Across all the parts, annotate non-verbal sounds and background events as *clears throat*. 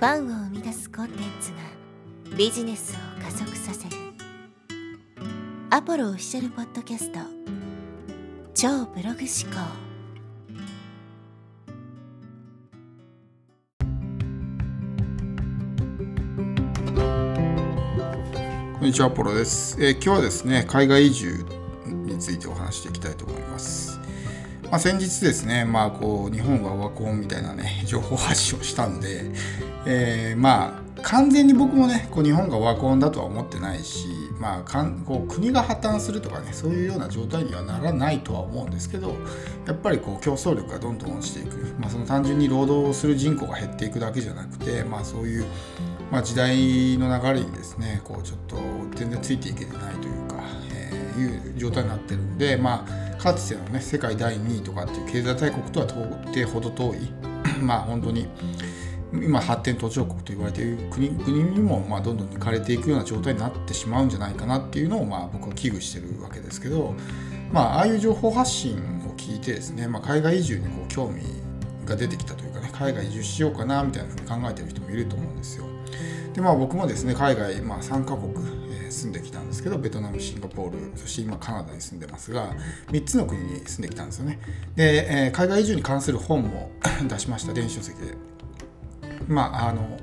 ファンを生み出すコンテンツがビジネスを加速させる。アポロオフィシャルポッドキャスト。超ブログ思考。こんにちは、アポロです、えー今日はですね、海外移住についてお話していきたいと思います。まあ、先日ですね、まあ、こう日本がオワコンみたいなね、情報発信をしたので、えーまあ、完全に僕もね、こう日本がオワコンだとは思ってないし、まあ、かんこう国が破綻するとかね、そういうような状態にはならないとは思うんですけど、やっぱりこう競争力がどんどん落ちていく、まあ、その単純に労働する人口が減っていくだけじゃなくて、まあ、そういうまあ、時代の流れにですねこうちょっと全然ついていけてないというか、えーいう状態になってるんで、まあ、かつてのね世界第2位とかっていう経済大国とは到底ほど遠い。まあ本当に今発展途上国と言われている国国にもまあどんどん抜かれていくような状態になってしまうんじゃないかなっていうのをまあ僕は危惧してるわけですけど、まあ、ああいう情報発信を聞いてですね、まあ、海外移住にこう興味が出てきたというかね海外移住しようかなみたいなふうに考えてる人もいると思うんですよ。でまあ僕もですね海外、まあ、3カ国、えー住んできたんですけどベトナムシンガポールそして今カナダに住んでますが3つの国に住んできたんですよねで、えー海外移住に関する本も *coughs* 出しました電子書籍でまああの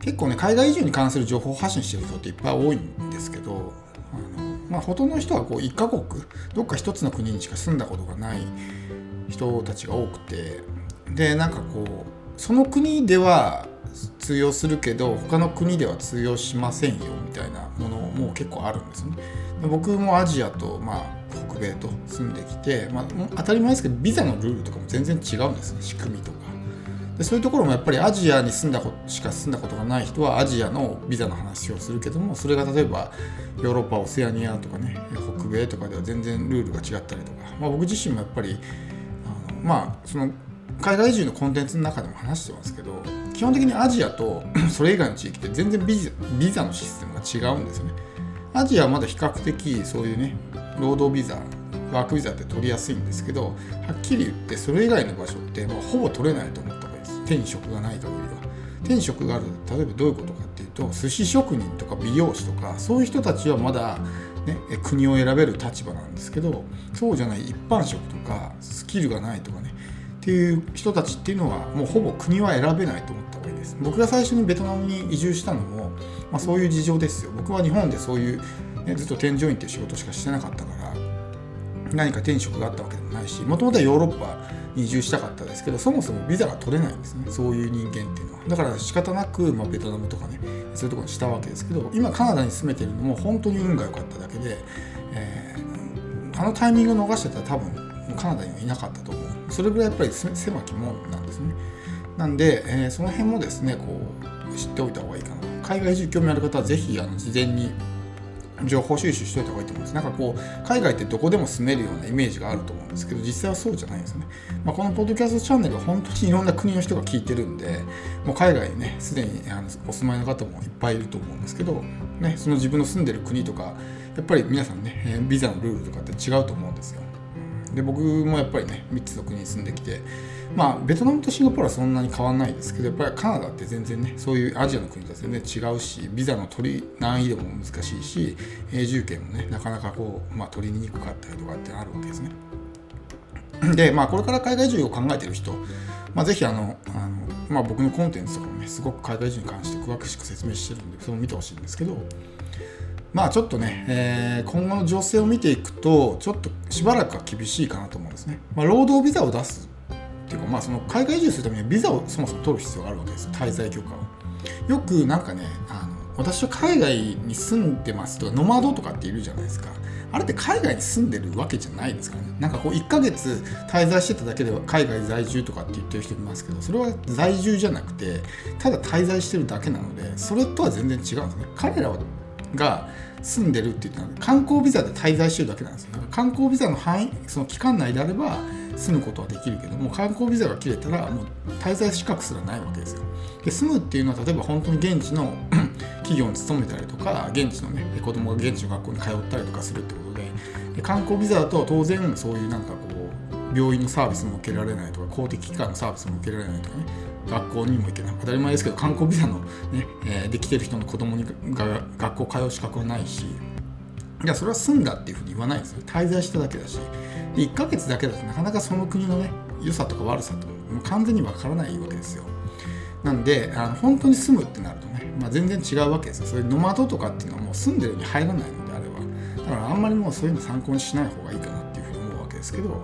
結構ね海外移住に関する情報発信してる人っていっぱい多いんですけどあの、まあ、ほとんどの人はこう1カ国どっか1つの国にしか住んだことがない人たちが多くてでなんかこうその国では通用するけど他の国では通用しませんよみたいなものも結構あるんですね。で僕もアジアと、まあ、北米と住んできて、まあ、当たり前ですけどビザのルールとかも全然違うんですね仕組みとか。でそういうところもやっぱりアジアに住んだしか住んだことがない人はアジアのビザの話をするけどもそれが例えばヨーロッパオセアニアとかね北米とかでは全然ルールが違ったりとか、まあ、僕自身もやっぱりあのまあその海外移住のコンテンツの中でも話してますけど基本的にアジアと *clears throat* それ以外の地域って全然ビザビザのシステムが違うんですよね。アジアはまだ比較的そういうね労働ビザワークビザって取りやすいんですけどはっきり言ってそれ以外の場所ってほぼ取れないと思った方がいいです手に職がない限りは。手に職がある例えばどういうことかっていうと寿司職人とか美容師とかそういう人たちはまだ、ね、国を選べる立場なんですけどそうじゃない一般職とかスキルがないとかねっていう人たちっていうのはもうほぼ国は選べないと思った方がいいです。僕が最初にベトナムに移住したのも、まあ、そういう事情ですよ。僕は日本でそういう、ね、ずっと添乗員っていう仕事しかしてなかったから何か転職があったわけでもないしもともとはヨーロッパに移住したかったですけどそもそもビザが取れないんですね。そういう人間っていうのは。だから仕方なく、まあ、ベトナムとかねそういうところにしたわけですけど今カナダに住めてるのも本当に運が良かっただけで、えーあのタイミングを逃してたら多分カナダにはいなかったと思う。それぐらいやっぱり狭き門なんですね。なんで、えーその辺もですねこう知っておいた方がいいかな。海外移住興味ある方はぜひあの事前に情報収集しておいた方がいいと思うんです。なんかこう、海外ってどこでも住めるようなイメージがあると思うんですけど、実際はそうじゃないんですよね。まあ、このポッドキャストチャンネルは本当にいろんな国の人が聞いてるんで、もう海外にね、すでにあのお住まいの方もいっぱいいると思うんですけど、ね、その自分の住んでる国とか、やっぱり皆さんね、ビザのルールとかって違うと思うんですよ。で僕もやっぱりね3つの国に住んできてまあベトナムとシンガポールはそんなに変わらないですけどやっぱりカナダって全然ねそういうアジアの国とは全然違うしビザの取り難易度も難しいし永住権もねなかなかこう、まあ、取りにくかったりとかってあるわけですね。でまあこれから海外移住を考えてる人、まあ、ぜひあのあの、まあ、僕のコンテンツとかもねすごく海外移住に関して詳しく説明してるんでそれを見てほしいんですけどまあちょっとね、えー今後の情勢を見ていくと、ちょっとしばらくは厳しいかなと思うんですね。まあ、労働ビザを出すていうか、まあ、その海外移住するためにはビザをそもそも取る必要があるわけですよ、滞在許可を。よくなんかね、あの私は海外に住んでますとか、ノマドとかっているじゃないですか。あれって海外に住んでるわけじゃないですかね。なんかこう1ヶ月滞在してただけでは海外在住とかって言ってる人いますけど、それは在住じゃなくて、ただ滞在してるだけなので、それとは全然違うんですね。彼らが住んでるって言ったのは観光ビザで滞在してるだけなんですよ観光ビザの範囲その期間内であれば住むことはできるけども観光ビザが切れたらもう滞在資格すらないわけですよ。で住むっていうのは例えば本当に現地の *coughs* 企業に勤めたりとか現地のね子供が現地の学校に通ったりとかするってことでで観光ビザだと当然そういうなんかこう病院のサービスも受けられないとか公的機関のサービスも受けられないとかね学校にも行けない。当たり前ですけど観光ビザの、ねえー、できてる人の子供にが学校通う資格はないしいやそれは済んだっていうふうに言わないんですよ。滞在しただけだし。で1ヶ月だけだとなかなかその国のね良さとか悪さとか完全にわからないわけですよ。なんであの本当に住むってなるとね、まあ、全然違うわけですよ。そういうノマドとかっていうのはもう住んでるに入らないのであれば。だからあんまりもうそういうの参考にしない方がいいかなっていうふうに思うわけですけど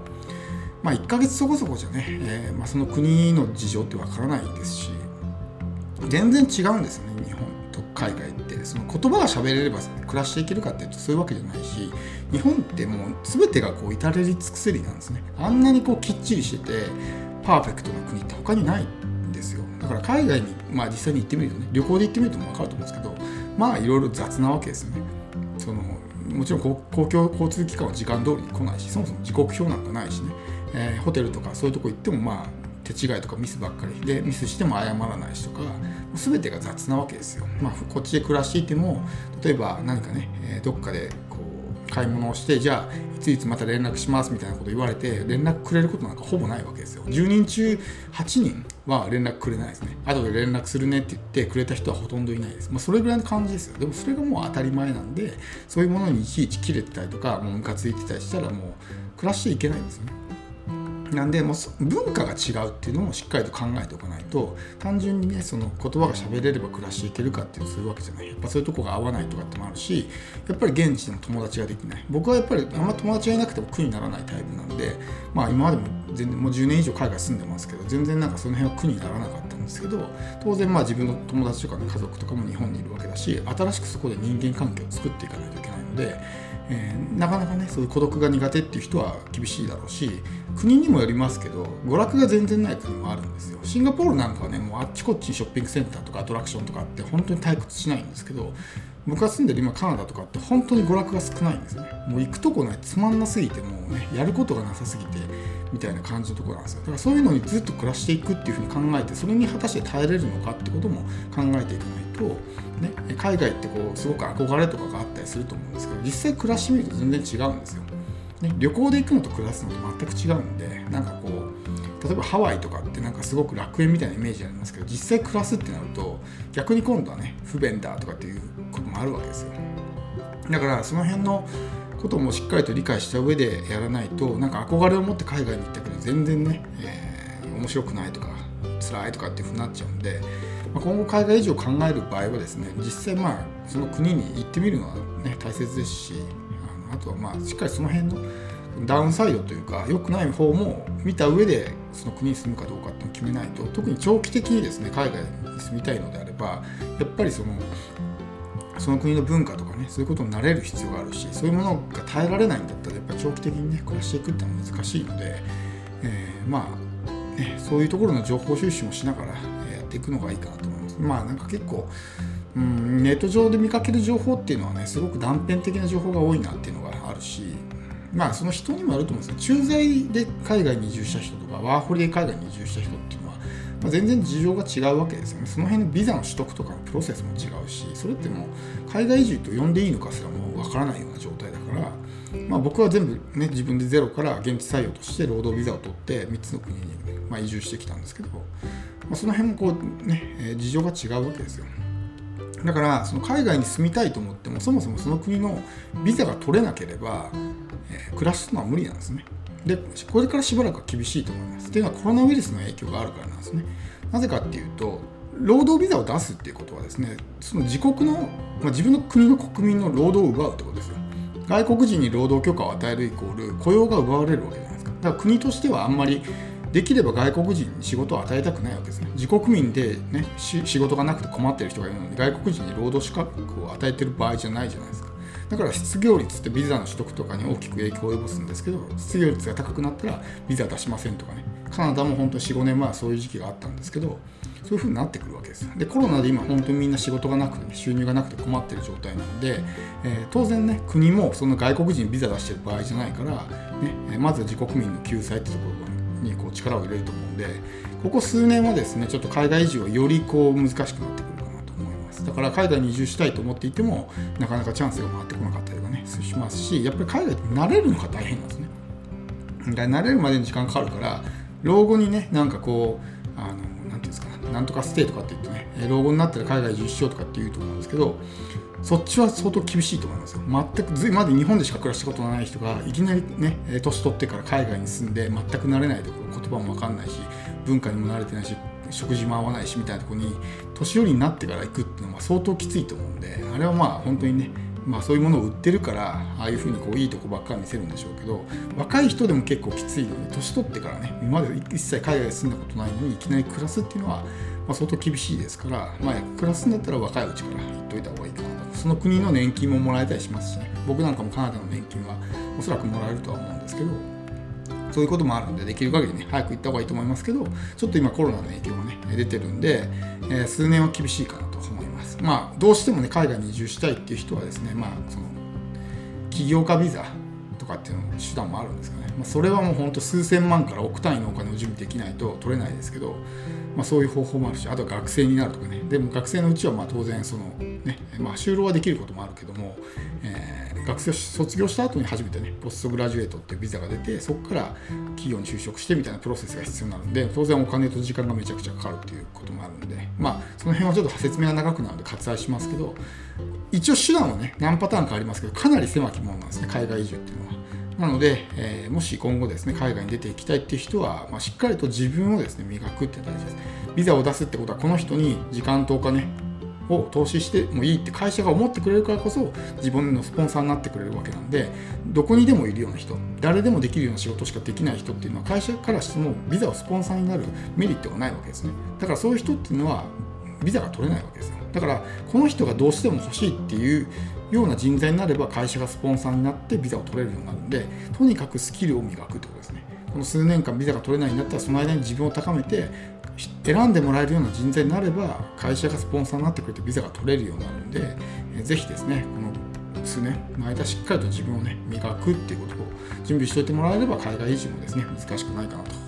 まあ1ヶ月そこそこじゃね、えー、まあ、その国の事情ってわからないですし全然違うんですよね日本と海外って。その言葉が喋れれば暮らしていけるかっていうとそういうわけじゃないし日本ってもう全てがこう至れり尽くせりなんですね。あんなにこうきっちりしててパーフェクトな国って他にないんですよ。だから海外に、まあ、実際に行ってみるとね旅行で行ってみるとも分かると思うんですけどまあいろいろ雑なわけですよね。そのもちろん公共交通機関は時間通りに来ないしそもそも時刻表なんかないしね、えー、ホテルとかそういうとこ行ってもまあ手違いとかミスばっかり。でミスしても謝らないしとか全てが雑なわけですよ、まあ、こっちで暮らしていても例えば何かね、え、どっかでこう買い物をしてじゃあいついつまた連絡しますみたいなこと言われて連絡くれることなんかほぼないわけですよ。10人中8人は連絡くれないですね。後で連絡するねって言ってくれた人はほとんどいないです、まあ、それぐらいの感じですよ。でもそれがもう当たり前なんでそういうものにいちいち切れてたりとかもうムカついてたりしたらもう暮らしていけないんですよね。なんでもう文化が違うっていうのもしっかりと考えておかないと単純にねその言葉が喋れれば暮らしていけるかっていうそういうわけじゃない。やっぱそういうとこが合わないとかってもあるしやっぱり現地でも友達ができない。僕はやっぱりあんま友達がいなくても苦にならないタイプなんでまあ今までも全然もう10年以上海外住んでますけど全然なんかその辺は苦にならなかった。んですけど当然まあ自分の友達とかの家族とかも日本にいるわけだし新しくそこで人間関係を作っていかないといけないのでえー、なかなかねそういう孤独が苦手っていう人は厳しいだろうし国にもよりますけど娯楽が全然ない国もあるんですよ。シンガポールなんかはねもうあっちこっちにショッピングセンターとかアトラクションとかって本当に退屈しないんですけど僕が住んでる今カナダとかって本当に娯楽が少ないんですよね。もう行くとこねつまんなすぎてもうねやることがなさすぎてみたいな感じのとこなんですよ。だからそういうのにずっと暮らしていくっていうふうに考えてそれに果たして耐えれるのかってことも考えていかないと、ね、海外ってこうすごく憧れとかがあったりすると思うんですけど実際暮らしてみると全然違うんですよ、ね、旅行で行くのと暮らすのと全く違うんでなんかこう例えばハワイとかってなんかすごく楽園みたいなイメージありますけど実際暮らすってなると逆に今度はね不便だとかっていうこともあるわけですよ。だからその辺のこともしっかりと理解した上でやらないとなんか憧れを持って海外に行ったけど全然ね、えー、面白くないとか辛いとかっていうふうになっちゃうんで、まあ、今後海外以上考える場合はですね実際まあその国に行ってみるのはね大切ですしあのあとはまあしっかりその辺のダウンサイドというか良くない方も見た上でその国に住むかどうかっていうのを決めないと特に長期的にですね海外に住みたいのであればやっぱりそのその国の文化とかねそういうことになれる必要があるしそういうものが耐えられないんだったらやっぱり長期的にね暮らしていくってのは難しいので、えー、まあ、ね、そういうところの情報収集もしながらやっていくのがいいかなと思います。まあなんか結構うん、ネット上で見かける情報っていうのはねすごく断片的な情報が多いなっていうのがあるしまあその人にもあると思うんですよ駐在で海外に移住した人とかワーホリで海外に移住した人ってまあ、全然事情が違うわけですよね。その辺のビザの取得とかのプロセスも違うしそれってもう海外移住と呼んでいいのかすらもうわからないような状態だから、まあ、僕は全部ね自分でゼロから現地採用として労働ビザを取って3つの国に、ま、移住してきたんですけど、まあ、その辺もこうね事情が違うわけですよ。だからその海外に住みたいと思ってもそもそもその国のビザが取れなければ、えー、暮らすのは無理なんですね。でこれからしばらくは厳しいと思います。っていうのはコロナウイルスの影響があるからなんですね。なぜかっていうと労働ビザを出すっていうことはですねその自国の、まあ、自分の国の国民の労働を奪うってことですよ。外国人に労働許可を与えるイコール雇用が奪われるわけじゃないですか。だから国としてはあんまりできれば外国人に仕事を与えたくないわけですね。自国民で、ね、仕事がなくて困ってる人がいるのに外国人に労働資格を与えてる場合じゃないじゃないですか。だから失業率ってビザの取得とかに大きく影響を及ぼすんですけど失業率が高くなったらビザ出しませんとかね。カナダも本当45年前はそういう時期があったんですけどそういうふうになってくるわけです。でコロナで今本当にみんな仕事がなくて、収入がなくて困ってる状態なので、えー、当然ね国もその外国人ビザ出してる場合じゃないから、ね、まず自国民の救済ってところにこう力を入れると思うんでここ数年はですねちょっと海外移住はよりこう難しくなってくる。だから海外に移住したいと思っていてもなかなかチャンスが回ってこなかったりとかねしますしやっぱり海外って慣れるのが大変なんですね。慣れるまでに時間かかるから老後にねなんかこうあのなんていうんですかなんとかステイとかって言ってね老後になったら海外移住しようとかって言うと思うんですけどそっちは相当厳しいと思いますよ。全くず今まで日本でしか暮らしたことのない人がいきなりね年取ってから海外に住んで全く慣れないところ言葉も分かんないし文化にも慣れてないし食事も合わないしみたいなとこに年寄りになってから行くっていうのは相当きついと思うんであれはまあ本当にねまあ、そういうものを売ってるからああいうふうにこういいとこばっかり見せるんでしょうけど若い人でも結構きついので年取ってからね今まで一切海外に住んだことないのにいきなり暮らすっていうのは、まあ、相当厳しいですから、まあ、暮らすんだったら若いうちから言っといた方がいいかなと。その国の年金ももらえたりしますしね。僕なんかもカナダの年金はおそらくもらえるとは思うんですけどそういうこともあるんでできる限りね早く行った方がいいと思いますけどちょっと今コロナの影響がね出てるんで、えー、数年は厳しいかなと思います。まあどうしてもね海外に移住したいっていう人はですねまあその起業家ビザとかっていうの手段もあるんですかね、まあ、それはもうほんと数千万から億単位のお金を準備できないと取れないですけど、まあ、そういう方法もあるしあとは学生になるとかね。でも学生のうちはまあ当然そのね、まあ、就労はできることもあるけども、えー、学生卒業した後に初めてねポストグラジュエートっていうビザが出てそこから企業に就職してみたいなプロセスが必要になるんで当然お金と時間がめちゃくちゃかかるっていうこともあるんでまあその辺はちょっと説明は長くなるので割愛しますけど一応手段はね何パターンかありますけどかなり狭きものなんですね海外移住っていうのは。なので、えー、もし今後ですね海外に出ていきたいっていう人は、まあ、しっかりと自分をですね磨くって大事です。ビザを出すってことはこの人に時間とお金を投資してもいいって会社が思ってくれるからこそ自分のスポンサーになってくれるわけなんでどこにでもいるような人誰でもできるような仕事しかできない人っていうのは会社からしてもビザをスポンサーになるメリットがないわけですね。だからそういう人っていうのはビザが取れないわけですよ。だからこの人がどうしても欲しいっていうような人材になれば会社がスポンサーになってビザを取れるようになるんでとにかくスキルを磨くってことですね。この数年間ビザが取れないんだったらその間に自分を高めて選んでもらえるような人材になれば会社がスポンサーになってくれてビザが取れるようになるんでぜひですねこの数年の間しっかりと自分をね磨くっていうことを準備しておいてもらえれば海外移住もですね難しくないかなと。